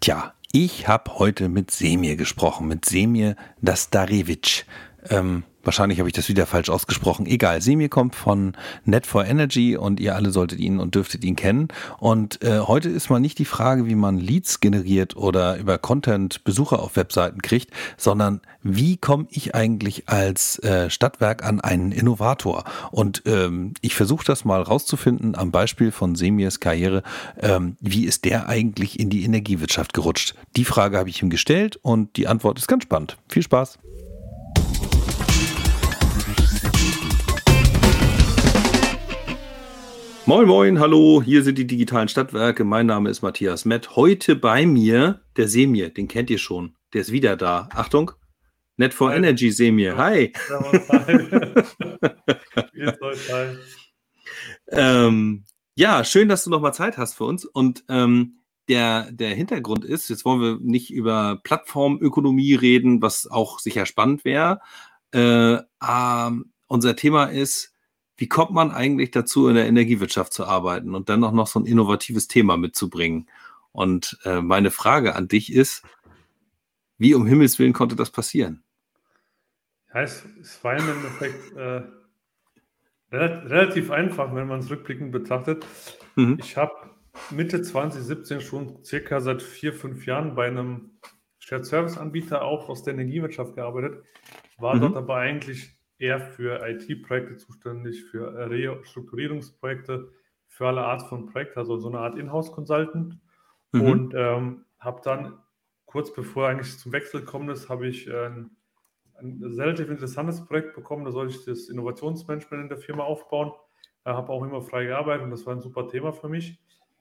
Tja, ich habe heute mit Semir gesprochen, mit Semir Dastarevic. Ähm, Wahrscheinlich habe ich das wieder falsch ausgesprochen. Egal, Semir kommt von Net 4 Energy und ihr alle solltet ihn und dürftet ihn kennen. Und äh, heute ist mal nicht die Frage, wie man Leads generiert oder über Content Besucher auf Webseiten kriegt, sondern wie komme ich eigentlich als äh, Stadtwerk an einen Innovator? Und ähm, ich versuche das mal rauszufinden am Beispiel von Semirs Karriere. Ähm, wie ist der eigentlich in die Energiewirtschaft gerutscht? Die Frage habe ich ihm gestellt und die Antwort ist ganz spannend. Viel Spaß! Moin, moin, hallo, hier sind die digitalen Stadtwerke. Mein Name ist Matthias Mett. Heute bei mir der Semir, den kennt ihr schon. Der ist wieder da. Achtung, Net for Hi. Energy Semir. Hi. ähm, ja, schön, dass du nochmal Zeit hast für uns. Und ähm, der, der Hintergrund ist, jetzt wollen wir nicht über Plattformökonomie reden, was auch sicher spannend wäre. Äh, äh, unser Thema ist, wie kommt man eigentlich dazu, in der Energiewirtschaft zu arbeiten und dann auch noch so ein innovatives Thema mitzubringen? Und äh, meine Frage an dich ist, wie um Himmels Willen konnte das passieren? Ja, es, es war im Endeffekt äh, relativ einfach, wenn man es rückblickend betrachtet. Mhm. Ich habe Mitte 2017 schon circa seit vier, fünf Jahren bei einem Shared Service Anbieter auch aus der Energiewirtschaft gearbeitet, war mhm. dort aber eigentlich eher für IT-Projekte zuständig, für Restrukturierungsprojekte, für alle Art von Projekten, also so eine Art Inhouse-Consultant. Mhm. Und ähm, habe dann kurz bevor eigentlich zum Wechsel gekommen ist, habe ich äh, ein, ein, relativ interessantes Projekt bekommen. Da soll ich das Innovationsmanagement in der Firma aufbauen. Äh, habe auch immer frei gearbeitet und das war ein super Thema für mich.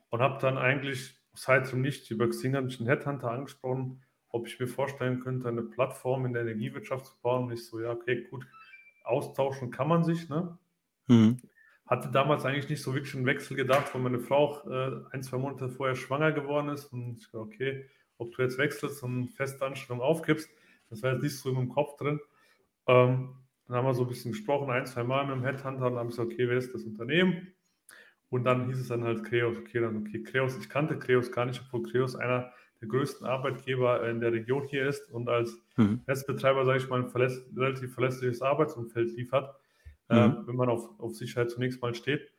Und habe dann eigentlich seit und nicht über Xing einen Headhunter angesprochen, ob ich mir vorstellen könnte, eine Plattform in der Energiewirtschaft zu bauen. Und ich so, ja, okay, gut, austauschen kann man sich. Ne? Mhm. Hatte damals eigentlich nicht so wirklich einen Wechsel gedacht, weil meine Frau auch äh, ein, zwei Monate vorher schwanger geworden ist. Und ich dachte, okay, ob du jetzt wechselst und feste Anstellung aufgibst, das war jetzt nicht so meinem Kopf drin. Ähm, dann haben wir so ein bisschen gesprochen, ein, zwei Mal mit dem Headhunter und dann habe ich gesagt, okay, wer ist das Unternehmen? Und dann hieß es dann halt Kreos. Okay, dann okay, Kreos, ich kannte Kreos gar nicht, obwohl Kreos einer der größten Arbeitgeber in der Region hier ist und als mhm. Netzbetreiber, sage ich mal, ein verläss relativ verlässliches Arbeitsumfeld liefert, mhm. äh, wenn man auf, auf Sicherheit zunächst mal steht.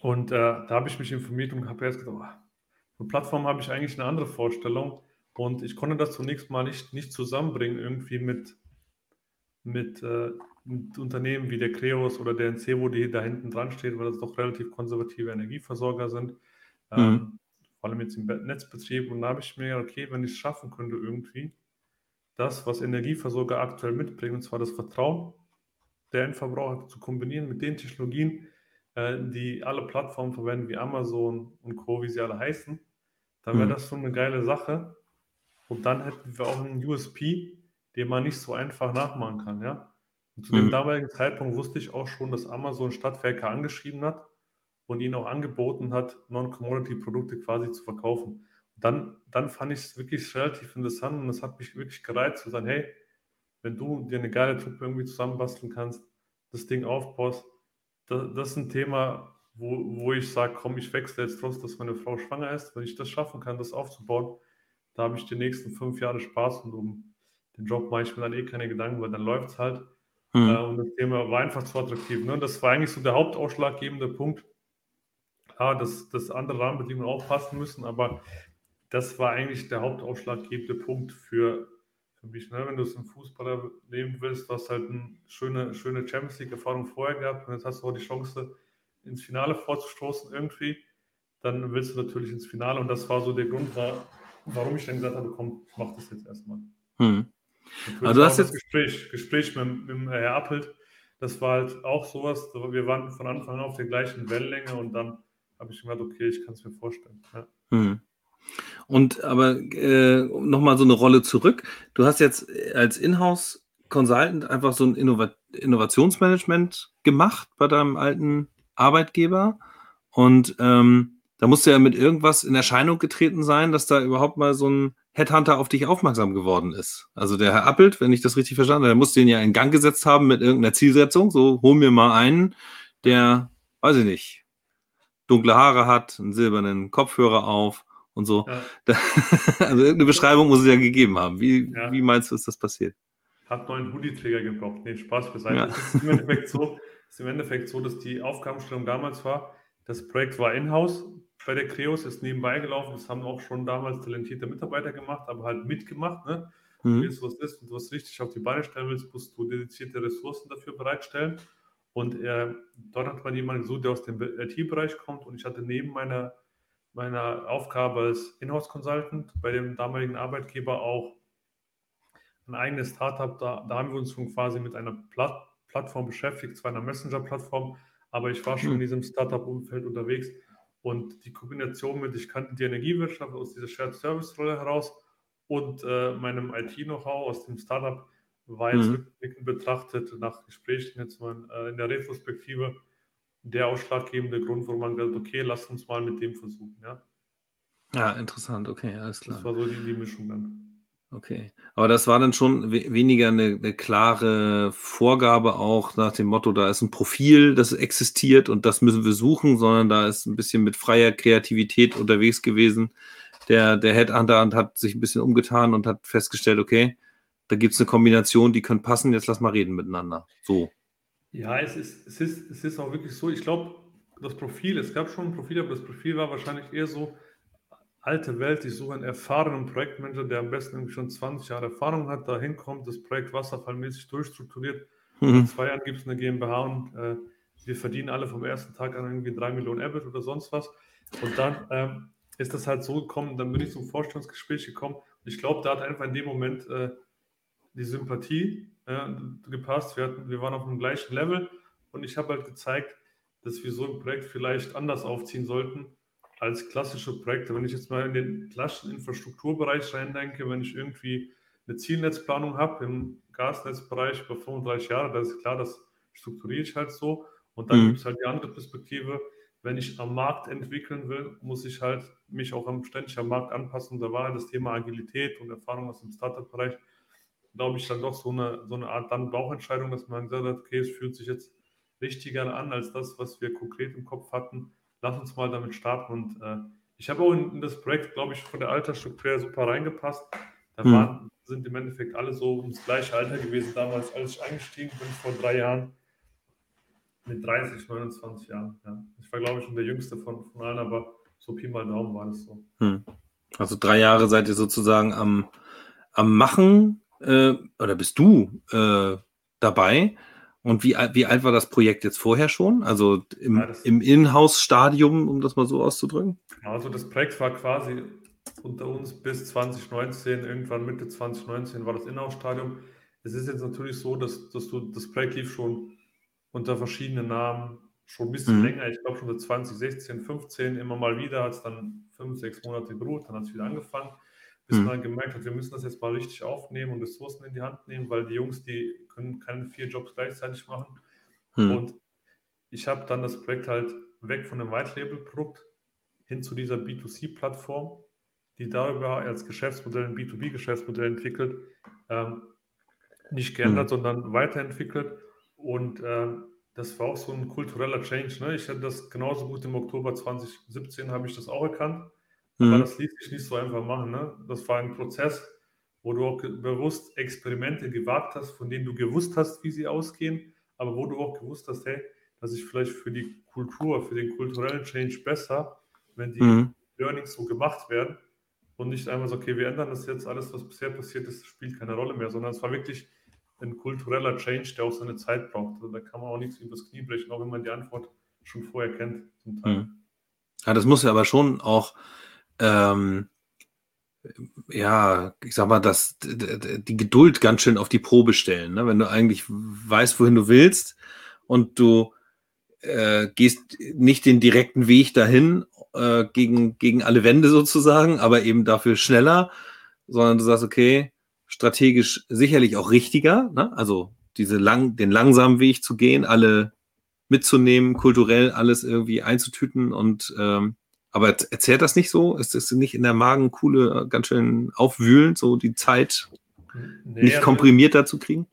Und äh, da habe ich mich informiert und habe jetzt gedacht, oh, für Plattform habe ich eigentlich eine andere Vorstellung und ich konnte das zunächst mal nicht, nicht zusammenbringen irgendwie mit, mit, äh, mit Unternehmen wie der Creos oder der NC, wo die da hinten dran steht, weil das doch relativ konservative Energieversorger sind. Mhm. Ähm, vor allem jetzt im Netzbetrieb. Und da habe ich mir gedacht, okay, wenn ich es schaffen könnte irgendwie, das, was Energieversorger aktuell mitbringen, und zwar das Vertrauen der Endverbraucher zu kombinieren mit den Technologien, äh, die alle Plattformen verwenden, wie Amazon und Co., wie sie alle heißen, dann wäre mhm. das schon eine geile Sache. Und dann hätten wir auch einen USP, den man nicht so einfach nachmachen kann, ja. Und zu mhm. dem damaligen Zeitpunkt wusste ich auch schon, dass Amazon Stadtwerke angeschrieben hat und ihnen auch angeboten hat, Non-Commodity-Produkte quasi zu verkaufen. Und dann, dann fand ich es wirklich relativ interessant und es hat mich wirklich gereizt zu sagen, hey, wenn du dir eine geile Truppe irgendwie zusammenbasteln kannst, das Ding aufbaust, das, das ist ein Thema, wo, wo ich sage, komm, ich wechsle jetzt trotz, dass meine Frau schwanger ist. Wenn ich das schaffen kann, das aufzubauen, da habe ich die nächsten fünf Jahre Spaß und um den Job mache ich mir dann eh keine Gedanken, weil dann läuft es halt. Mhm. Äh, und das Thema war einfach zu attraktiv. Ne? Das war eigentlich so der hauptausschlaggebende Punkt, Klar, dass, dass andere Rahmenbedingungen auch passen müssen, aber das war eigentlich der hauptausschlaggebende Punkt für, für mich. Ne? Wenn du es im Fußballer nehmen willst, du hast halt eine schöne, schöne Champions League-Erfahrung vorher gehabt und jetzt hast du auch die Chance, ins Finale vorzustoßen irgendwie, dann willst du natürlich ins Finale und das war so der Grund, warum ich dann gesagt habe, komm, mach das jetzt erstmal. Hm. Also du hast jetzt Gespräch, Gespräch mit, mit Herr Appelt, das war halt auch sowas, wir waren von Anfang an auf der gleichen Wellenlänge und dann habe ich gedacht, okay, ich kann es mir vorstellen. Ja. Hm. Und aber äh, nochmal so eine Rolle zurück. Du hast jetzt als Inhouse Consultant einfach so ein Innovat Innovationsmanagement gemacht bei deinem alten Arbeitgeber. Und ähm, da musste ja mit irgendwas in Erscheinung getreten sein, dass da überhaupt mal so ein Headhunter auf dich aufmerksam geworden ist. Also der Herr Appelt, wenn ich das richtig verstanden habe, der musste ihn ja in Gang gesetzt haben mit irgendeiner Zielsetzung. So, hol mir mal einen, der, weiß ich nicht, dunkle Haare hat, einen silbernen Kopfhörer auf und so. Ja. also irgendeine Beschreibung muss es ja gegeben haben. Wie, ja. wie meinst du, ist das passiert? Hat neuen Hoodie-Träger gebraucht. Nee, Spaß beiseite. Ja. Es ist im Endeffekt so, ist im Endeffekt so, dass die Aufgabenstellung damals war, das Projekt war in-house bei der Creos, ist nebenbei gelaufen. Das haben auch schon damals talentierte Mitarbeiter gemacht, aber halt mitgemacht. Ne? Mhm. Wenn es was ist und du was richtig auf die Beine stellen willst, musst du dedizierte Ressourcen dafür bereitstellen. Und äh, dort hat man jemanden gesucht, der aus dem IT-Bereich kommt. Und ich hatte neben meiner, meiner Aufgabe als Inhouse-Consultant bei dem damaligen Arbeitgeber auch ein eigenes Startup. Da, da haben wir uns schon quasi mit einer Platt Plattform beschäftigt, zwar einer Messenger-Plattform, aber ich war schon mhm. in diesem Startup-Umfeld unterwegs. Und die Kombination mit, ich kannte die Energiewirtschaft aus dieser Shared-Service-Rolle heraus und äh, meinem IT-Know-how aus dem Startup war jetzt mhm. rückblickend betrachtet, nach Gesprächen jetzt mal äh, in der Retrospektive, der ausschlaggebende Grund, wo man gesagt okay, lass uns mal mit dem versuchen. Ja, ja interessant, okay, alles klar. Das war so die, die Mischung dann. Okay, aber das war dann schon we weniger eine, eine, klare Vorgabe auch nach dem Motto, da ist ein Profil, das existiert und das müssen wir suchen, sondern da ist ein bisschen mit freier Kreativität unterwegs gewesen. Der, der Headhunter hat sich ein bisschen umgetan und hat festgestellt, okay, da gibt es eine Kombination, die können passen, jetzt lass mal reden miteinander. So. Ja, es ist, es ist, es ist auch wirklich so, ich glaube, das Profil, es gab schon ein Profil, aber das Profil war wahrscheinlich eher so, alte Welt, ich suche einen erfahrenen Projektmanager, der am besten irgendwie schon 20 Jahre Erfahrung hat, da hinkommt, das Projekt wasserfallmäßig durchstrukturiert. Mhm. In zwei Jahren gibt es eine GmbH und äh, wir verdienen alle vom ersten Tag an irgendwie 3 Millionen EBIT oder sonst was. Und dann ähm, ist das halt so gekommen, dann bin ich zum Vorstellungsgespräch gekommen. Ich glaube, da hat einfach in dem Moment äh, die Sympathie äh, gepasst. Wir, hatten, wir waren auf dem gleichen Level und ich habe halt gezeigt, dass wir so ein Projekt vielleicht anders aufziehen sollten als klassische Projekte. Wenn ich jetzt mal in den klassischen Infrastrukturbereich reindenke, wenn ich irgendwie eine Zielnetzplanung habe im Gasnetzbereich über 35 Jahre, da ist klar, das strukturiere ich halt so. Und dann mhm. gibt es halt die andere Perspektive, wenn ich am Markt entwickeln will, muss ich halt mich auch am, ständig am Markt anpassen. Da war halt das Thema Agilität und Erfahrung aus dem Startup-Bereich, glaube ich, dann doch so eine, so eine Art dann Bauchentscheidung, dass man gesagt hat, okay, es fühlt sich jetzt richtiger an als das, was wir konkret im Kopf hatten lass uns mal damit starten. Und äh, ich habe auch in, in, das Projekt, glaube ich, von der Altersstruktur super reingepasst. Da mhm. waren, sind im Endeffekt alle so ums gleiche Alter gewesen damals, als ich eingestiegen bin vor drei Jahren. Mit 30, 29 Jahren. Ja. Ich war, glaube ich, schon der Jüngste von, von allen, aber so Pi mal Daumen war das so. Mhm. Also drei Jahre seid ihr sozusagen am, am Machen äh, oder bist du äh, dabei? Und wie, wie alt war das Projekt jetzt vorher schon? Also im, ja, im Inhouse-Stadium, um das mal so auszudrücken? Also das Projekt war quasi unter uns bis 2019, irgendwann Mitte 2019 war das Inhouse-Stadium. Es ist jetzt natürlich so, dass, dass du das Projekt lief schon unter verschiedenen Namen schon ein bisschen mhm. länger. Ich glaube schon seit 2016, 15 immer mal wieder, hat es dann fünf, sechs Monate geruht, dann hat es wieder angefangen bis mhm. man gemerkt hat, wir müssen das jetzt mal richtig aufnehmen und Ressourcen in die Hand nehmen, weil die Jungs, die können keine vier Jobs gleichzeitig machen. Mhm. Und ich habe dann das Projekt halt weg von dem White-Label-Produkt hin zu dieser B2C-Plattform, die darüber als Geschäftsmodell ein B2B-Geschäftsmodell entwickelt, ähm, nicht geändert, mhm. sondern weiterentwickelt. Und ähm, das war auch so ein kultureller Change. Ne? Ich hätte das genauso gut im Oktober 2017 habe ich das auch erkannt. Aber mhm. das ließ sich nicht so einfach machen. Ne? Das war ein Prozess, wo du auch bewusst Experimente gewagt hast, von denen du gewusst hast, wie sie ausgehen, aber wo du auch gewusst hast, hey, das ist vielleicht für die Kultur, für den kulturellen Change besser, wenn die mhm. Learnings so gemacht werden und nicht einmal so, okay, wir ändern das jetzt, alles, was bisher passiert ist, spielt keine Rolle mehr, sondern es war wirklich ein kultureller Change, der auch seine Zeit braucht. Also da kann man auch nichts übers Knie brechen, auch wenn man die Antwort schon vorher kennt. Zum Teil. Mhm. Ja, das muss ja aber schon auch ähm, ja, ich sag mal, das, die Geduld ganz schön auf die Probe stellen. Ne? Wenn du eigentlich weißt, wohin du willst und du äh, gehst nicht den direkten Weg dahin äh, gegen, gegen alle Wände sozusagen, aber eben dafür schneller, sondern du sagst, okay, strategisch sicherlich auch richtiger, ne? also diese lang, den langsamen Weg zu gehen, alle mitzunehmen, kulturell alles irgendwie einzutüten und ähm, aber erzählt das nicht so? Ist es nicht in der Magenkuhle ganz schön aufwühlend, so die Zeit nee, nicht also, komprimierter zu kriegen?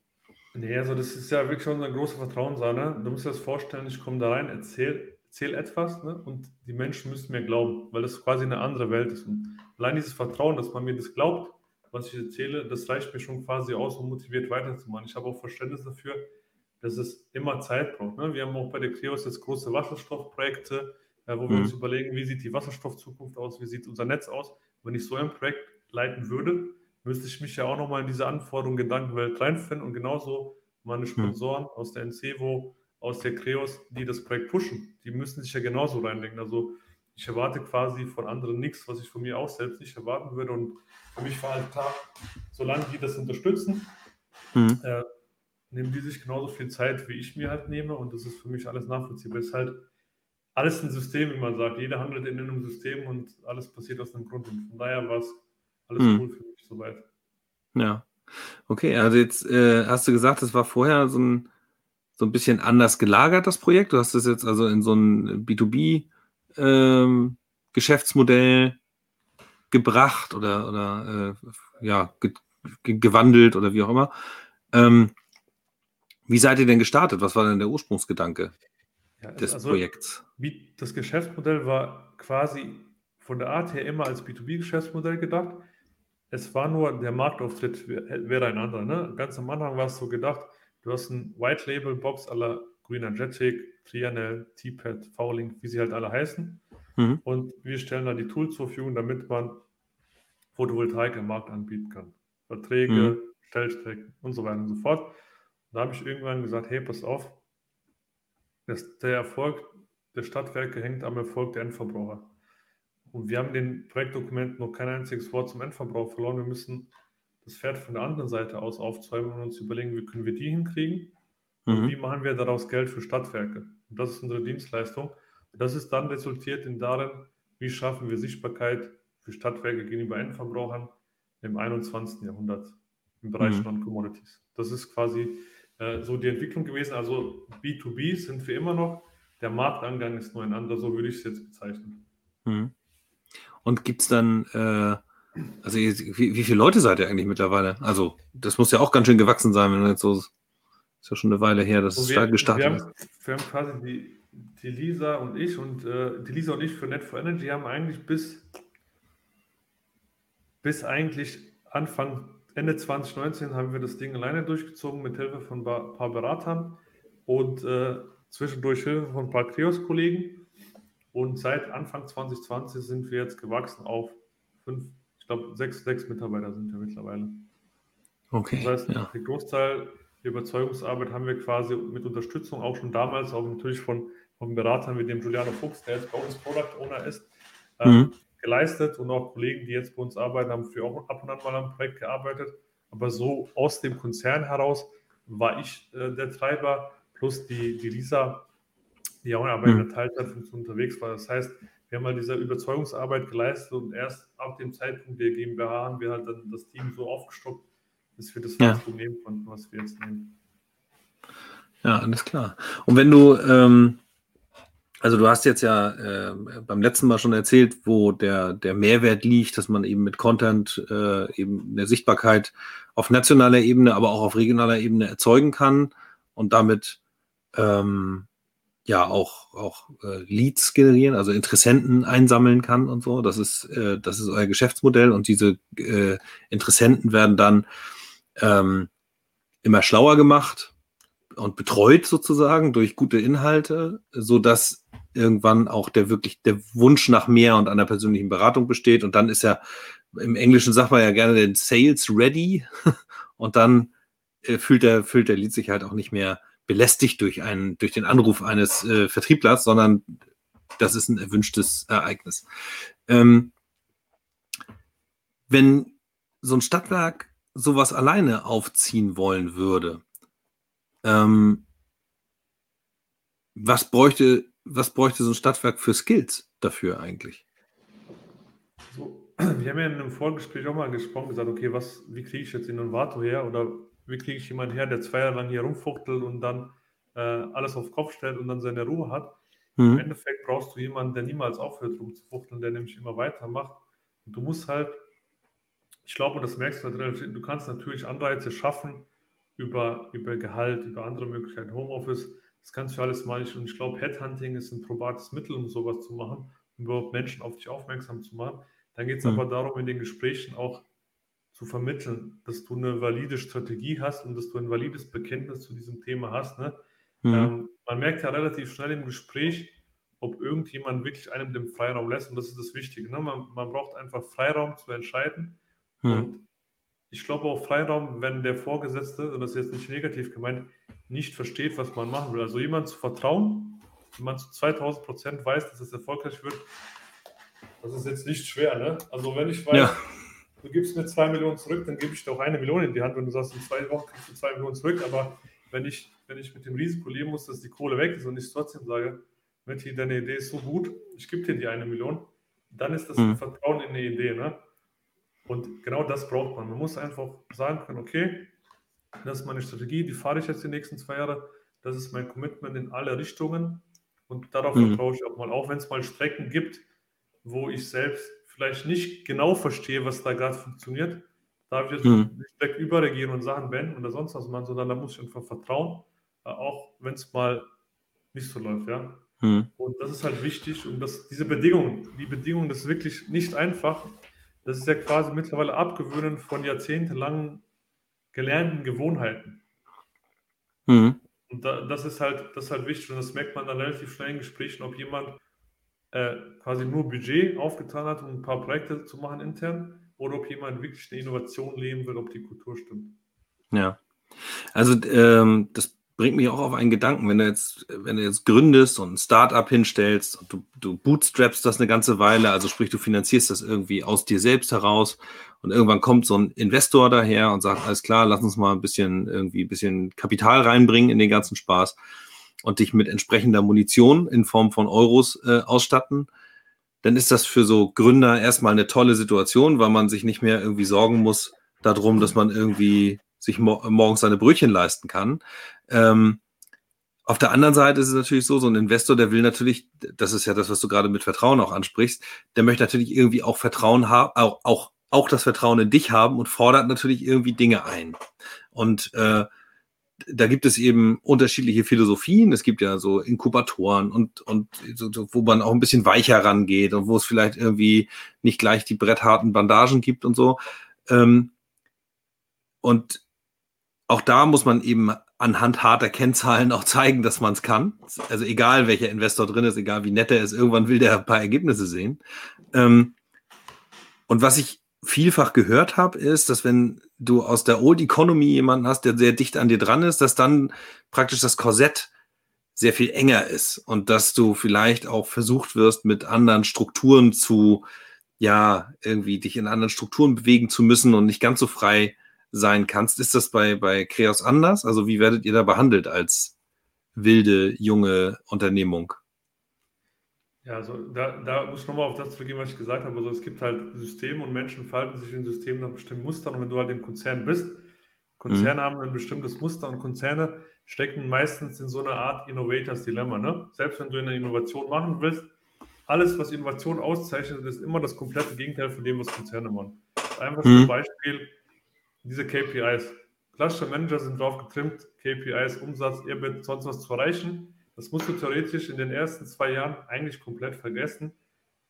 Nee, also das ist ja wirklich schon eine große Vertrauenssache. Du musst dir das vorstellen, ich komme da rein, erzähle erzähle etwas ne, und die Menschen müssen mir glauben, weil das quasi eine andere Welt ist. Und allein dieses Vertrauen, dass man mir das glaubt, was ich erzähle, das reicht mir schon quasi aus, um motiviert weiterzumachen. Ich habe auch Verständnis dafür, dass es immer Zeit braucht. Ne? Wir haben auch bei der Creos jetzt große Wasserstoffprojekte, äh, wo wir mhm. uns überlegen, wie sieht die Wasserstoffzukunft aus, wie sieht unser Netz aus. Wenn ich so ein Projekt leiten würde, müsste ich mich ja auch nochmal in diese Anforderungen Gedankenwelt reinfinden und genauso meine mhm. Sponsoren mhm. aus der NCEVO, aus der Creos, die das Projekt pushen, die müssen sich ja genauso reinlegen. Also ich erwarte quasi von anderen nichts, was ich von mir auch selbst nicht erwarten würde. Und für mich war halt klar, solange die das unterstützen, mhm. äh, nehmen die sich genauso viel Zeit, wie ich mir halt nehme. Und das ist für mich alles nachvollziehbar. Es ist halt alles ein System, wie man sagt. Jeder handelt in einem System und alles passiert aus einem Grund. Und von daher war es alles mhm. cool für mich soweit. Ja. Okay, also jetzt äh, hast du gesagt, es war vorher so ein, so ein bisschen anders gelagert, das Projekt. Du hast es jetzt also in so ein B2B-Geschäftsmodell ähm, gebracht oder, oder äh, ja, ge gewandelt oder wie auch immer. Ähm, wie seid ihr denn gestartet? Was war denn der Ursprungsgedanke ja, des also, Projekts? Das Geschäftsmodell war quasi von der Art her immer als B2B-Geschäftsmodell gedacht. Es war nur, der Marktauftritt wäre ein anderer. Ne? Ganz am Anfang war es so gedacht, du hast ein White-Label-Box aller Green Energetic, Trianel, T-Pad, V-Link, wie sie halt alle heißen. Mhm. Und wir stellen da die Tools zur Verfügung, damit man Photovoltaik im Markt anbieten kann. Verträge, mhm. Stellstrecken und so weiter und so fort. Da habe ich irgendwann gesagt, hey, pass auf, das, der Erfolg der Stadtwerke hängt am Erfolg der Endverbraucher. Und wir haben den Projektdokumenten noch kein einziges Wort zum Endverbrauch verloren. Wir müssen das Pferd von der anderen Seite aus aufzäumen und uns überlegen, wie können wir die hinkriegen mhm. und wie machen wir daraus Geld für Stadtwerke. Und das ist unsere Dienstleistung. Und das ist dann resultiert in darin, wie schaffen wir Sichtbarkeit für Stadtwerke gegenüber Endverbrauchern im 21. Jahrhundert im Bereich mhm. Non-Commodities. Das ist quasi äh, so die Entwicklung gewesen. Also B2B sind wir immer noch. Der Marktangang ist nur ein anderer, so würde ich es jetzt bezeichnen. Mhm. Und gibt es dann, äh, also wie, wie, viele Leute seid ihr eigentlich mittlerweile? Also, das muss ja auch ganz schön gewachsen sein, wenn man jetzt so, ist ja schon eine Weile her, dass also es wir, gestartet wir haben, ist. Wir haben quasi die, die Lisa und ich und äh, die Lisa und ich für Net for Energy haben eigentlich bis, bis eigentlich Anfang Ende 2019 haben wir das Ding alleine durchgezogen mit Hilfe von ein paar Beratern und äh, zwischendurch Hilfe von ein paar Krios-Kollegen. Und seit Anfang 2020 sind wir jetzt gewachsen auf fünf, ich glaube, sechs, sechs Mitarbeiter sind wir mittlerweile. Okay. Das heißt, ja. der Großteil der Überzeugungsarbeit haben wir quasi mit Unterstützung auch schon damals, auch natürlich von, von Beratern wie dem Giuliano Fuchs, der jetzt bei uns Product Owner ist, ähm, mhm geleistet und auch Kollegen, die jetzt bei uns arbeiten, haben für auch ab und an mal am Projekt gearbeitet. Aber so aus dem Konzern heraus war ich äh, der Treiber plus die, die Lisa, die auch in der mhm. Teilzeitfunktion unterwegs war. Das heißt, wir haben halt diese Überzeugungsarbeit geleistet und erst ab dem Zeitpunkt der GmbH haben wir halt dann das Team so aufgestockt, dass wir das Wachstum ja. nehmen konnten, was wir jetzt nehmen. Ja, alles klar. Und wenn du ähm, also du hast jetzt ja äh, beim letzten Mal schon erzählt, wo der, der Mehrwert liegt, dass man eben mit Content äh, eben eine Sichtbarkeit auf nationaler Ebene, aber auch auf regionaler Ebene erzeugen kann und damit ähm, ja auch, auch äh, Leads generieren, also Interessenten einsammeln kann und so. Das ist, äh, das ist euer Geschäftsmodell und diese äh, Interessenten werden dann ähm, immer schlauer gemacht und betreut sozusagen durch gute Inhalte, so dass irgendwann auch der wirklich der Wunsch nach mehr und einer persönlichen Beratung besteht. Und dann ist ja im Englischen sagt man ja gerne den Sales ready. Und dann äh, fühlt der, fühlt der Lied sich halt auch nicht mehr belästigt durch einen, durch den Anruf eines äh, Vertrieblers, sondern das ist ein erwünschtes Ereignis. Ähm, wenn so ein Stadtwerk sowas alleine aufziehen wollen würde, ähm, was bräuchte was bräuchte so ein Stadtwerk für Skills dafür eigentlich? So, wir haben ja in einem Vorgespräch auch mal gesprochen, gesagt, okay, was, wie kriege ich jetzt den Innovator her oder wie kriege ich jemanden her, der zwei Jahre lang hier rumfuchtelt und dann äh, alles auf Kopf stellt und dann seine Ruhe hat. Mhm. Im Endeffekt brauchst du jemanden, der niemals aufhört rumzufuchteln, der nämlich immer weitermacht. Und du musst halt, ich glaube, das merkst du halt du kannst natürlich Anreize schaffen über, über Gehalt, über andere Möglichkeiten, Homeoffice, Das kannst du alles mal nicht. Und ich glaube, Headhunting ist ein probates Mittel, um sowas zu machen, um überhaupt Menschen auf dich aufmerksam zu machen. Dann geht es mhm. aber darum, in den Gesprächen auch zu vermitteln, dass du eine valide Strategie hast und dass du ein valides Bekenntnis zu diesem Thema hast. Ne? Mhm. Ähm, man merkt ja relativ schnell im Gespräch, ob irgendjemand wirklich einem den Freiraum lässt und das ist das Wichtige. Ne? Man, man braucht einfach Freiraum zu entscheiden mhm. und ich glaube auch Freiraum, wenn der Vorgesetzte, und das ist jetzt nicht negativ gemeint, nicht versteht, was man machen will. Also jemand zu vertrauen, wenn man zu 2000 Prozent weiß, dass es erfolgreich wird, das ist jetzt nicht schwer. Ne? Also wenn ich weiß, ja du gibst mir zwei Millionen zurück, dann gebe ich dir auch eine Million in die Hand. Wenn du sagst, in zwei Wochen kriegst du zwei Millionen zurück, aber wenn ich, wenn ich mit dem Risiko leben muss, dass die Kohle weg ist und ich trotzdem sage, Matti, deine Idee ist so gut, ich gebe dir die eine Million, dann ist das mhm. Vertrauen in eine Idee. Ne? Und genau das braucht man. Man muss einfach sagen können, okay, das ist meine Strategie, die fahre ich jetzt die nächsten zwei Jahre, das ist mein Commitment in alle Richtungen und darauf mhm. vertraue ich auch mal, auch wenn es mal Strecken gibt, wo ich selbst vielleicht nicht genau verstehe, was da gerade funktioniert, darf ich jetzt hm. nicht direkt überregieren und Sachen beenden oder sonst was machen, sondern da muss ich einfach vertrauen, äh, auch wenn es mal nicht so läuft, ja. Hm. Und das ist halt wichtig und das, diese Bedingungen, die Bedingungen, das ist wirklich nicht einfach. Das ist ja quasi mittlerweile abgewöhnen von jahrzehntelangen gelernten Gewohnheiten. Hm. Und da, das ist halt, das ist halt wichtig und das merkt man dann relativ schnell in Gesprächen, ob jemand äh, quasi nur Budget aufgetan hat, um ein paar Projekte zu machen intern, oder ob jemand wirklich eine Innovation leben will, ob die Kultur stimmt. Ja, also ähm, das bringt mich auch auf einen Gedanken, wenn du jetzt, wenn du jetzt gründest und ein Startup hinstellst und du, du bootstrappst das eine ganze Weile, also sprich, du finanzierst das irgendwie aus dir selbst heraus und irgendwann kommt so ein Investor daher und sagt, alles klar, lass uns mal ein bisschen irgendwie ein bisschen Kapital reinbringen in den ganzen Spaß und dich mit entsprechender Munition in Form von Euros äh, ausstatten, dann ist das für so Gründer erstmal eine tolle Situation, weil man sich nicht mehr irgendwie sorgen muss darum, dass man irgendwie sich mo morgens seine Brötchen leisten kann. Ähm, auf der anderen Seite ist es natürlich so, so ein Investor, der will natürlich, das ist ja das, was du gerade mit Vertrauen auch ansprichst, der möchte natürlich irgendwie auch Vertrauen haben, auch, auch, auch das Vertrauen in dich haben und fordert natürlich irgendwie Dinge ein. Und äh, da gibt es eben unterschiedliche Philosophien. Es gibt ja so Inkubatoren und, und so, wo man auch ein bisschen weicher rangeht und wo es vielleicht irgendwie nicht gleich die brettharten Bandagen gibt und so. Ähm, und auch da muss man eben anhand harter Kennzahlen auch zeigen, dass man es kann. Also egal, welcher Investor drin ist, egal wie nett er ist, irgendwann will der ein paar Ergebnisse sehen. Ähm, und was ich vielfach gehört habe, ist, dass wenn du aus der Old Economy jemanden hast, der sehr dicht an dir dran ist, dass dann praktisch das Korsett sehr viel enger ist und dass du vielleicht auch versucht wirst, mit anderen Strukturen zu, ja, irgendwie dich in anderen Strukturen bewegen zu müssen und nicht ganz so frei sein kannst. Ist das bei, bei Kreos anders? Also wie werdet ihr da behandelt als wilde, junge Unternehmung? Ja, also da, da muss ich nochmal auf das zurückgehen, was ich gesagt habe. Also es gibt halt Systeme und Menschen verhalten sich in Systemen nach bestimmten Mustern. Und wenn du halt im Konzern bist, Konzerne mhm. haben ein bestimmtes Muster und Konzerne stecken meistens in so einer Art Innovators Dilemma. Ne? Selbst wenn du eine Innovation machen willst, alles, was Innovation auszeichnet, ist immer das komplette Gegenteil von dem, was Konzerne machen. Einfach mhm. zum Beispiel diese KPIs. Klassische Manager sind darauf getrimmt, KPIs, Umsatz, EBIT, sonst was zu erreichen. Das musst du theoretisch in den ersten zwei Jahren eigentlich komplett vergessen,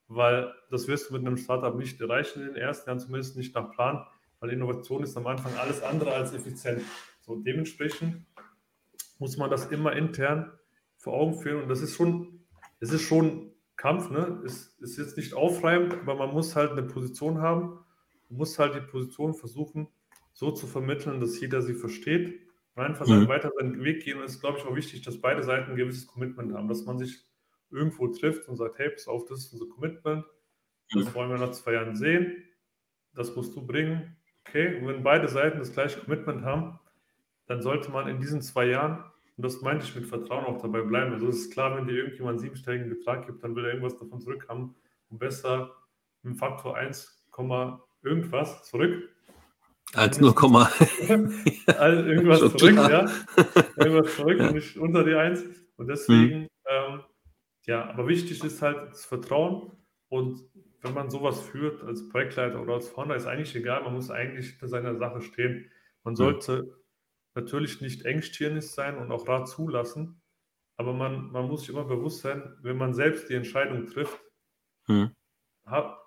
weil das wirst du mit einem Startup nicht erreichen in den ersten Jahren, zumindest nicht nach Plan, weil Innovation ist am Anfang alles andere als effizient. So dementsprechend muss man das immer intern vor Augen führen und das ist schon, es ist schon Kampf, ne? Es ist jetzt nicht aufreibend, aber man muss halt eine Position haben, muss halt die Position versuchen, so zu vermitteln, dass jeder sie versteht einfach mhm. weiter seinen Weg gehen. Und es ist, glaube ich, auch wichtig, dass beide Seiten ein gewisses Commitment haben, dass man sich irgendwo trifft und sagt, hey, pass auf, das ist unser Commitment, das mhm. wollen wir nach zwei Jahren sehen, das musst du bringen. Okay, und wenn beide Seiten das gleiche Commitment haben, dann sollte man in diesen zwei Jahren, und das meinte ich mit Vertrauen auch dabei bleiben. Also es ist klar, wenn dir irgendjemand einen siebenstelligen Betrag gibt, dann will er irgendwas davon zurückhaben und besser im Faktor 1, irgendwas zurück als 0, also irgendwas zurück, ja. Irgendwas zurück und nicht unter die 1. Und deswegen, mhm. ähm, ja, aber wichtig ist halt das Vertrauen. Und wenn man sowas führt als Projektleiter oder als Founder, ist eigentlich egal, man muss eigentlich hinter seiner Sache stehen. Man hm. sollte mhm. natürlich nicht engstirnig sein und auch Rat zulassen, Aber man, man muss sich immer bewusst sein, wenn man selbst die Entscheidung trifft, hm.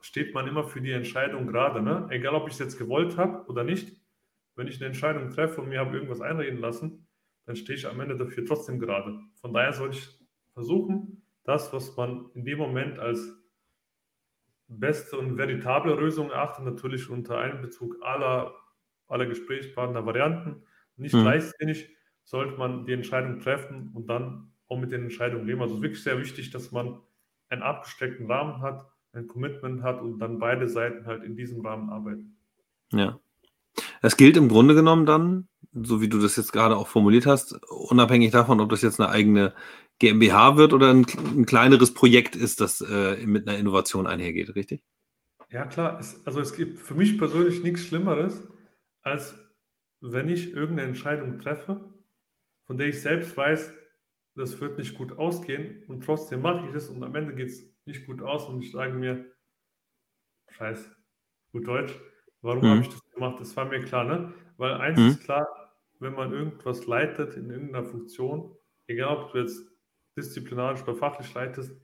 Steht man immer für die Entscheidung gerade. Ne? Egal, ob ich es jetzt gewollt habe oder nicht. Wenn ich eine Entscheidung treffe und mir habe irgendwas einreden lassen, dann stehe ich am Ende dafür trotzdem gerade. Von daher sollte ich versuchen, das, was man in dem Moment als beste und veritable Lösung erachtet, natürlich unter Einbezug aller, aller Gesprächspartner Varianten, nicht mhm. leichtsinnig, sollte man die Entscheidung treffen und dann auch mit den Entscheidungen leben. Also wirklich sehr wichtig, dass man einen abgesteckten Rahmen hat, ein Commitment hat und dann beide Seiten halt in diesem Rahmen arbeiten. Ja. Das gilt im Grunde genommen dann, so wie du das jetzt gerade auch formuliert hast, unabhängig davon, ob das jetzt eine eigene GmbH wird oder ein, ein kleineres Projekt ist, das äh, mit einer Innovation einhergeht, richtig? Ja, klar. Es, also es gibt für mich persönlich nichts Schlimmeres, als wenn ich irgendeine Entscheidung treffe, von der ich selbst weiß, das wird nicht gut ausgehen und trotzdem mache ich es und am Ende geht es nicht gut aus und ich sage mir, scheiß, gut Deutsch, warum mhm. habe ich das gemacht? Das war mir klar, ne? Weil eins mhm. ist klar, wenn man irgendwas leitet in irgendeiner Funktion, egal ob du jetzt disziplinarisch oder fachlich leitest,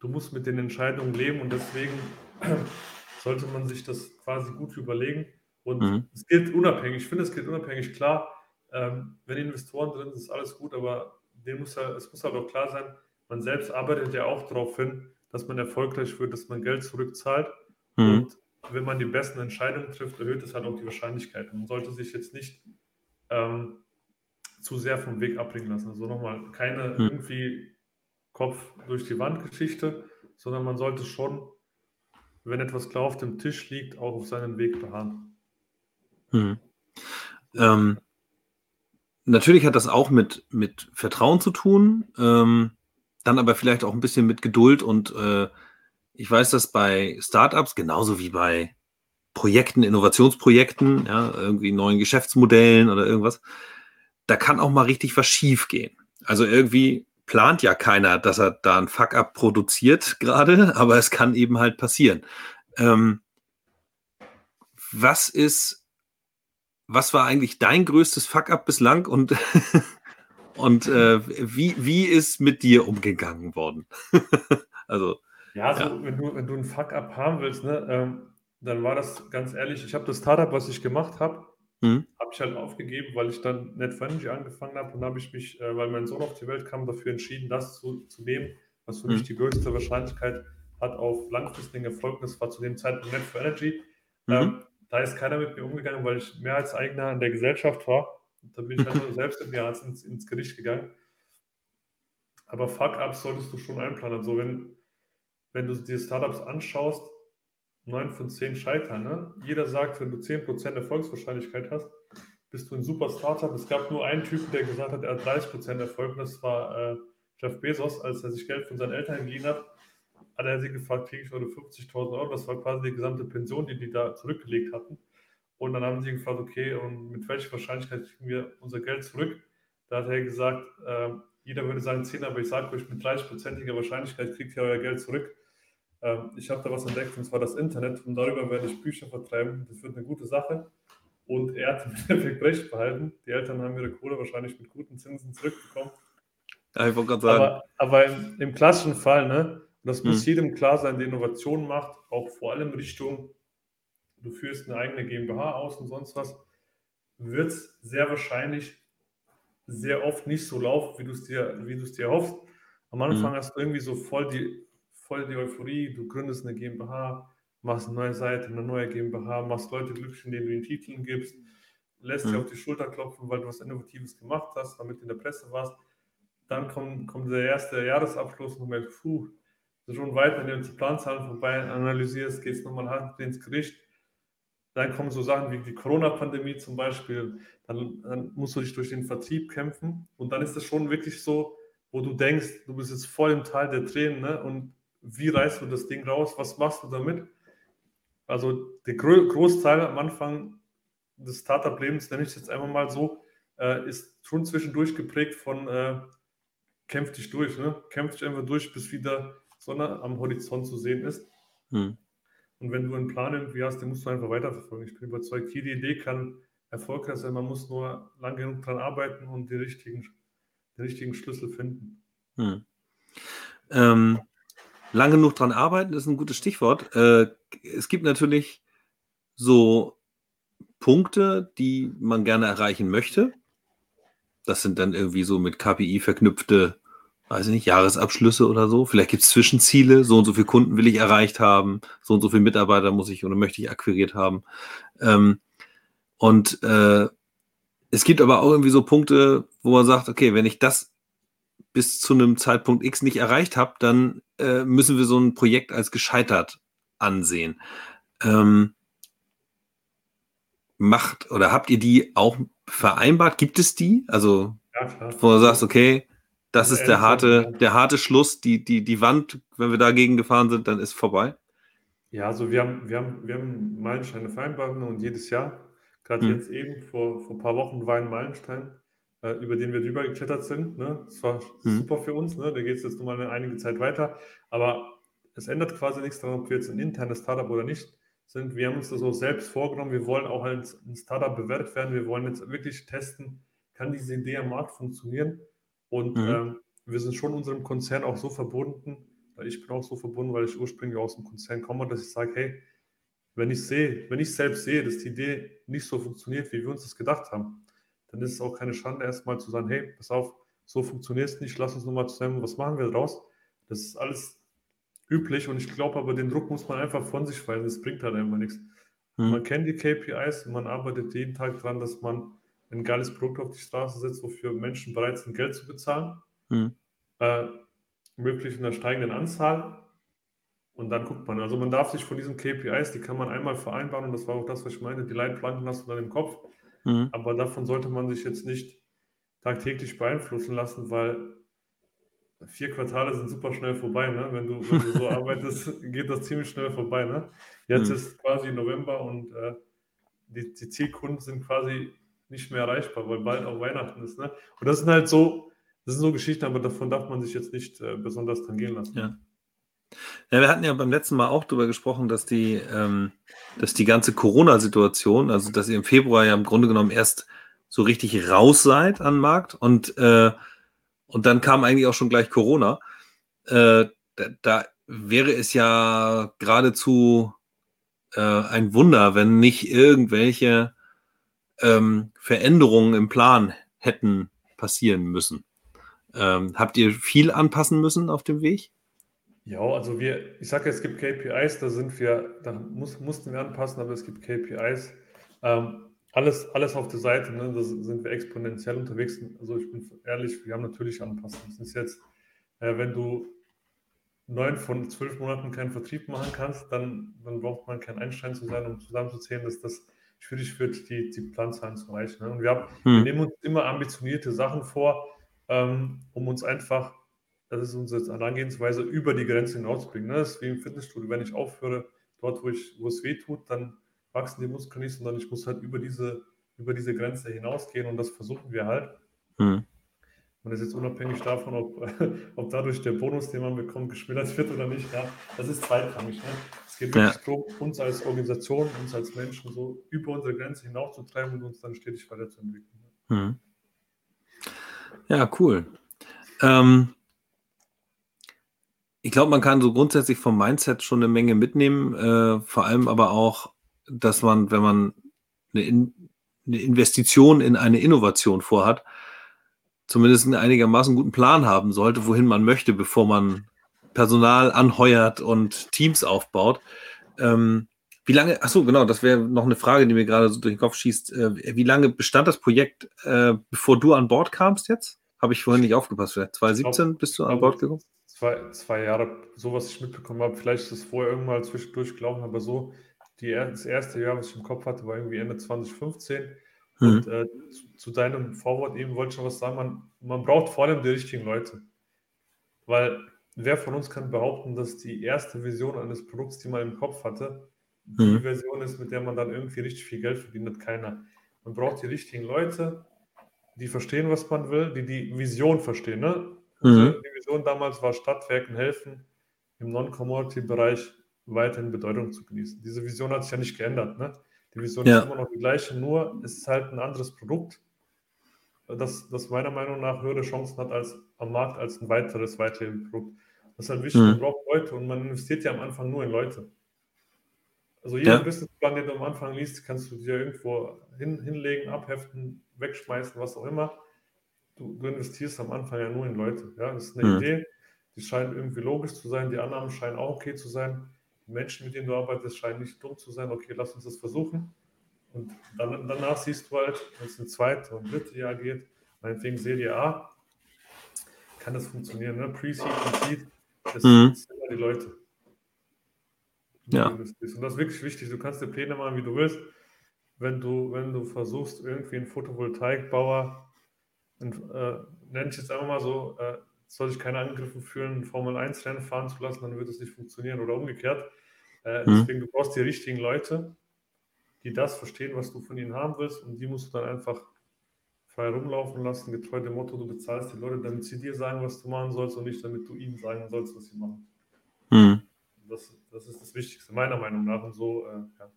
du musst mit den Entscheidungen leben und deswegen sollte man sich das quasi gut überlegen. Und mhm. es gilt unabhängig, ich finde, es gilt unabhängig, klar, ähm, wenn Investoren drin sind, ist alles gut, aber dem muss ja, es muss halt auch klar sein, man selbst arbeitet ja auch darauf hin, dass man erfolgreich wird, dass man Geld zurückzahlt. Mhm. Und wenn man die besten Entscheidungen trifft, erhöht es halt auch die Wahrscheinlichkeit. Man sollte sich jetzt nicht ähm, zu sehr vom Weg abbringen lassen. Also nochmal, keine mhm. irgendwie Kopf durch die Wand Geschichte, sondern man sollte schon, wenn etwas klar auf dem Tisch liegt, auch auf seinen Weg beharren. Mhm. Ähm, natürlich hat das auch mit, mit Vertrauen zu tun, ähm, dann aber vielleicht auch ein bisschen mit Geduld und äh, ich weiß, dass bei Startups genauso wie bei Projekten, Innovationsprojekten, ja, irgendwie neuen Geschäftsmodellen oder irgendwas, da kann auch mal richtig was schief gehen. Also irgendwie plant ja keiner, dass er da ein Fuck-up produziert gerade, aber es kann eben halt passieren. Ähm, was ist, was war eigentlich dein größtes Fuck-up bislang und, und äh, wie, wie ist mit dir umgegangen worden? also. Ja, also ja. Wenn, du, wenn du ein Fuck-up haben willst, ne, ähm, dann war das ganz ehrlich, ich habe das Startup, was ich gemacht habe, mhm. habe ich halt aufgegeben, weil ich dann Net Energy angefangen habe und habe ich mich, äh, weil mein Sohn auf die Welt kam, dafür entschieden, das zu, zu nehmen, was für mhm. mich die größte Wahrscheinlichkeit hat auf langfristigen Erfolg. Das war zu dem Zeitpunkt Net for Energy. Mhm. Ähm, da ist keiner mit mir umgegangen, weil ich Mehrheitseigner in der Gesellschaft war. Und da bin ich nur selbst im Jahr ins, ins Gericht gegangen. Aber Fuck-Ups solltest du schon einplanen. Also wenn, wenn du dir Startups anschaust, 9 von 10 scheitern. Ne? Jeder sagt, wenn du 10% Erfolgswahrscheinlichkeit hast, bist du ein super Startup. Es gab nur einen Typen, der gesagt hat, er hat 30% Erfolg. Das war äh, Jeff Bezos, als er sich Geld von seinen Eltern geliehen hat. Hat er sie gefragt, kriege ich heute 50.000 Euro? Das war quasi die gesamte Pension, die die da zurückgelegt hatten. Und dann haben sie gefragt, okay, und mit welcher Wahrscheinlichkeit kriegen wir unser Geld zurück? Da hat er gesagt, äh, jeder würde sagen 10, aber ich sage euch, mit 30%iger Wahrscheinlichkeit kriegt ihr euer Geld zurück. Ähm, ich habe da was entdeckt, und zwar das Internet. Und darüber werde ich Bücher vertreiben. Das wird eine gute Sache. Und er hat im Endeffekt recht behalten. Die Eltern haben ihre Kohle wahrscheinlich mit guten Zinsen zurückbekommen. Ja, ich wollte gerade sagen. Aber, aber im, im, klassischen Fall, ne, und das muss hm. jedem klar sein, der Innovation macht, auch vor allem Richtung, du führst eine eigene GmbH aus und sonst was, wird es sehr wahrscheinlich sehr oft nicht so laufen, wie du es dir, wie du es dir hoffst. Am Anfang hm. hast du irgendwie so voll die voll die Euphorie, du gründest eine GmbH, machst eine neue Seite, eine neue GmbH, machst Leute glücklich, indem du den Titeln gibst, lässt mhm. dir auf die Schulter klopfen, weil du was Innovatives gemacht hast, damit du in der Presse warst. Dann kommt, kommt der erste Jahresabschluss und du merkst, puh, schon weit, wenn du die Planzahlen vorbei analysierst, geht es nochmal hart ins Gericht. Dann kommen so Sachen wie die Corona-Pandemie zum Beispiel. Dann, dann, musst du dich durch den Vertrieb kämpfen. Und dann ist es schon wirklich so, wo du denkst, du bist jetzt voll im Tal der Tränen ne? und wie reißt du das Ding raus, was machst du damit? Also der Großteil am Anfang des Startup-Lebens, nenne ich es jetzt einfach mal so, äh, ist schon zwischendurch geprägt von äh, kämpf dich durch, ne? kämpf dich einfach durch, bis wieder Sonne am Horizont zu sehen ist. Hm. Und wenn du einen Plan irgendwie hast, den musst du einfach weiterverfolgen. Ich bin überzeugt, jede Idee kann erfolgreich sein, man muss nur lang genug dran arbeiten und die richtigen, den richtigen Schlüssel finden. Hm. Ähm, lang genug dran arbeiten ist ein gutes Stichwort. Äh, es gibt natürlich so Punkte, die man gerne erreichen möchte. Das sind dann irgendwie so mit KPI verknüpfte, weiß ich nicht, Jahresabschlüsse oder so. Vielleicht gibt es Zwischenziele, so und so viele Kunden will ich erreicht haben, so und so viele Mitarbeiter muss ich oder möchte ich akquiriert haben. Ähm, und äh, es gibt aber auch irgendwie so Punkte, wo man sagt, okay, wenn ich das bis zu einem Zeitpunkt X nicht erreicht habe, dann äh, müssen wir so ein Projekt als gescheitert ansehen. Ähm, macht oder habt ihr die auch vereinbart? Gibt es die? Also, ja, wo du sagst, okay, das ist der harte, der harte Schluss, die, die, die Wand, wenn wir dagegen gefahren sind, dann ist vorbei. Ja, also wir haben, wir haben, wir haben Meilensteine vereinbart und jedes Jahr, gerade hm. jetzt eben, vor, vor ein paar Wochen war ein Meilenstein, äh, über den wir drüber geklettert sind. Ne? Das war hm. super für uns, ne? da geht es jetzt nochmal eine einige Zeit weiter, aber es ändert quasi nichts daran, ob wir jetzt ein internes Startup oder nicht sind. Wir haben uns das auch selbst vorgenommen. Wir wollen auch als ein Startup bewertet werden. Wir wollen jetzt wirklich testen, kann diese Idee am Markt funktionieren. Und mhm. ähm, wir sind schon unserem Konzern auch so verbunden, weil ich bin auch so verbunden, weil ich ursprünglich aus dem Konzern komme, dass ich sage, hey, wenn ich sehe, wenn ich selbst sehe, dass die Idee nicht so funktioniert, wie wir uns das gedacht haben, dann ist es auch keine Schande, erstmal zu sagen, hey, pass auf, so funktioniert es nicht, lass uns nochmal zusammen, was machen wir daraus? Das ist alles üblich und ich glaube aber, den Druck muss man einfach von sich fallen, das bringt halt einfach nichts. Hm. Man kennt die KPIs und man arbeitet jeden Tag daran, dass man ein geiles Produkt auf die Straße setzt, wofür Menschen bereit sind, Geld zu bezahlen. Hm. Äh, möglichst in einer steigenden Anzahl. Und dann guckt man. Also man darf sich von diesen KPIs, die kann man einmal vereinbaren und das war auch das, was ich meine, die Leitplanken hast du dann im Kopf. Mhm. Aber davon sollte man sich jetzt nicht tagtäglich beeinflussen lassen, weil vier Quartale sind super schnell vorbei. Ne? Wenn, du, wenn du so arbeitest, geht das ziemlich schnell vorbei. Ne? Jetzt mhm. ist quasi November und äh, die, die, Zielkunden sind quasi nicht mehr erreichbar, weil bald auch Weihnachten ist. Ne? Und das sind halt so, das sind so Geschichten, aber davon darf man sich jetzt nicht äh, besonders tangieren lassen. Ja. Ja, wir hatten ja beim letzten Mal auch darüber gesprochen, dass die, ähm, dass die ganze Corona-Situation, also dass ihr im Februar ja im Grunde genommen erst so richtig raus seid an Markt und äh, und dann kam eigentlich auch schon gleich Corona. Äh, da, da, wäre es ja geradezu äh, ein Wunder, wenn nicht irgendwelche ähm, Veränderungen im Plan hätten passieren müssen. Ähm, habt ihr viel anpassen müssen auf dem Weg? Ja, also wir, ich sage, es gibt KPIs, da sind wir, da muss, mussten wir anpassen, aber es gibt KPIs. Ähm, alles, alles auf der Seite, ne? da sind wir exponentiell unterwegs. Also ich bin ehrlich, wir haben natürlich anpassen. Das ist jetzt, äh, wenn du neun von zwölf Monaten keinen Vertrieb machen kannst, dann, dann braucht man kein Einstein zu sein, um zusammenzuzählen, dass das schwierig wird, die, die Planzahlen zu erreichen. Ne? Und wir, haben, hm. wir nehmen uns immer ambitionierte Sachen vor, ähm, um uns einfach, das ist unsere Herangehensweise, über die Grenze hinauszubringen. Ne? Das ist wie im Fitnessstudio. Wenn ich aufhöre, dort, wo, ich, wo es weh tut, dann wachsen die Muskeln nicht, sondern ich muss halt über diese, über diese Grenze hinausgehen und das versuchen wir halt. Mhm. Und das ist jetzt unabhängig davon, ob, ob dadurch der Bonus, den man bekommt, geschmälert wird oder nicht. Ja, das ist zweitrangig. Ne? Es geht wirklich ja. darum, uns als Organisation, uns als Menschen so über unsere Grenze hinauszutreiben und uns dann stetig weiterzuentwickeln. Mhm. Ja, cool. Ähm, ich glaube, man kann so grundsätzlich vom Mindset schon eine Menge mitnehmen, äh, vor allem aber auch dass man, wenn man eine, in, eine Investition in eine Innovation vorhat, zumindest einen einigermaßen guten Plan haben sollte, wohin man möchte, bevor man Personal anheuert und Teams aufbaut. Ähm, wie lange, ach so, genau, das wäre noch eine Frage, die mir gerade so durch den Kopf schießt. Äh, wie lange bestand das Projekt, äh, bevor du an Bord kamst jetzt? Habe ich vorhin nicht aufgepasst. Vielleicht 2017 glaub, bist du an Bord gekommen? Zwei, zwei Jahre, so was ich mitbekommen habe. Vielleicht ist es vorher irgendwann zwischendurch gelaufen, aber so die, das erste Jahr, was ich im Kopf hatte, war irgendwie Ende 2015. Mhm. Und äh, zu, zu, deinem Vorwort eben wollte ich noch was sagen. Man, man braucht vor allem die richtigen Leute. Weil wer von uns kann behaupten, dass die erste Vision eines Produkts, die man im Kopf hatte, die mhm. Version ist, mit der man dann irgendwie richtig viel Geld verdient hat? Keiner. Man braucht die richtigen Leute, die verstehen, was man will, die die Vision verstehen. Ne? Also mhm. Die Vision damals war Stadtwerken helfen, im Non-Commodity-Bereich weiterhin Bedeutung zu genießen. Diese Vision hat sich ja nicht geändert. Ne? Die Vision ja. ist immer noch die gleiche, nur es ist halt ein anderes Produkt. Das, das meiner Meinung nach höhere Chancen hat als am Markt als ein weiteres Weiterhin-Produkt. Das ist halt wichtig, man braucht Leute und man investiert ja am Anfang nur in Leute. Also jeden ja. Businessplan, den du am Anfang liest, kannst du dir irgendwo hin, hinlegen, abheften, wegschmeißen, was auch immer. Du, du, investierst am Anfang ja nur in Leute. Ja? Das ist eine mhm. Idee, die scheint irgendwie logisch zu sein, die Annahmen scheinen auch okay zu sein. Die Menschen, mit denen du arbeitest, scheinen nicht dumm zu sein. Okay, lass uns das versuchen. Und dann, danach siehst du halt, wenn es ein zweites und drittes Jahr geht, meinetwegen Serie A, kann das funktionieren. Ne? Pre-Seed und Seed, das mhm. sind immer die Leute. Ja. Und das ist wirklich wichtig. Du kannst dir Pläne machen, wie du willst. Wenn du, wenn du versuchst, irgendwie einen Photovoltaikbauer, äh, nenne ich jetzt einfach mal so, äh, soll sich keine Angriffe fühlen, ein Formel-1-Rennen fahren zu lassen, dann wird es nicht funktionieren oder umgekehrt. Äh, mhm. Deswegen, du brauchst die richtigen Leute, die das verstehen, was du von ihnen haben willst und die musst du dann einfach frei rumlaufen lassen, getreu dem Motto, du bezahlst die Leute, damit sie dir sagen, was du machen sollst und nicht, damit du ihnen sagen sollst, was sie machen. Mhm. Das, das ist das Wichtigste, meiner Meinung nach. Und so, äh, ja.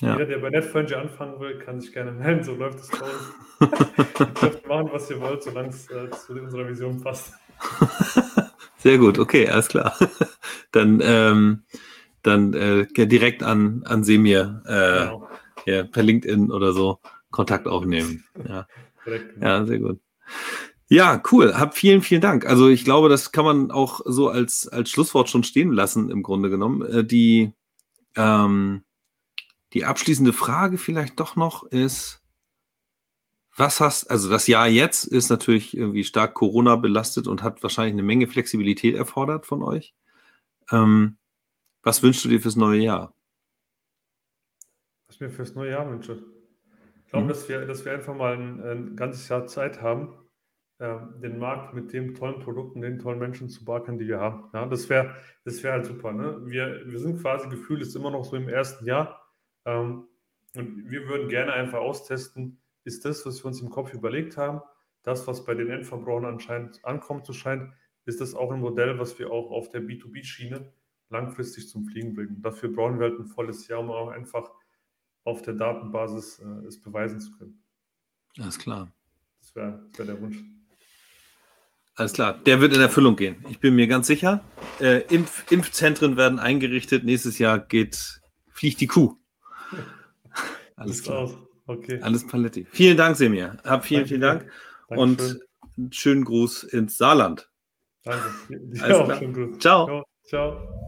Ja. Jeder, der bei NetFurniture anfangen will, kann sich gerne melden. So läuft es bei uns. ihr dürft machen, was ihr wollt, solange es äh, zu unserer Vision passt. Sehr gut, okay, alles klar. Dann, ähm, dann äh, direkt an, an Semir äh, genau. Ja, per LinkedIn oder so Kontakt aufnehmen. Ja, ja sehr gut. Ja, cool. Hab vielen, vielen Dank. Also ich glaube, das kann man auch so als, als Schlusswort schon stehen lassen, im Grunde genommen. Äh, die, ähm, die abschließende Frage vielleicht doch noch ist, was hast, also das Jahr jetzt ist natürlich irgendwie stark Corona belastet und hat wahrscheinlich eine Menge Flexibilität erfordert von euch. Ähm, was wünschst du dir fürs neue Jahr? Was ich mir fürs neue Jahr wünsche? Ich glaube, mhm. dass, wir, dass wir einfach mal ein, ein ganzes Jahr Zeit haben, ähm, den Markt mit den tollen Produkten, den tollen Menschen zu beackern, die wir haben. Ja, das wäre das wär halt super. Ne? Wir, wir sind quasi gefühlt ist immer noch so im ersten Jahr. Ähm, und wir würden gerne einfach austesten, ist das, was wir uns im Kopf überlegt haben, das, was bei den Endverbrauchern anscheinend ankommt zu scheint, ist das auch ein Modell, was wir auch auf der B2B-Schiene langfristig zum Fliegen bringen. Dafür brauchen wir halt ein volles Jahr, um auch einfach auf der Datenbasis äh, es beweisen zu können. Alles klar. Das wäre wär der Wunsch. Alles klar, der wird in Erfüllung gehen. Ich bin mir ganz sicher. Äh, Impf Impfzentren werden eingerichtet. Nächstes Jahr geht, fliegt die Kuh. Alles klar. Okay. Alles Paletti. Vielen Dank, Semir. Hab vielen, Danke. vielen Dank. Dankeschön. Und einen schönen Gruß ins Saarland. Danke. Ja, Alles klar. Ciao. Ciao.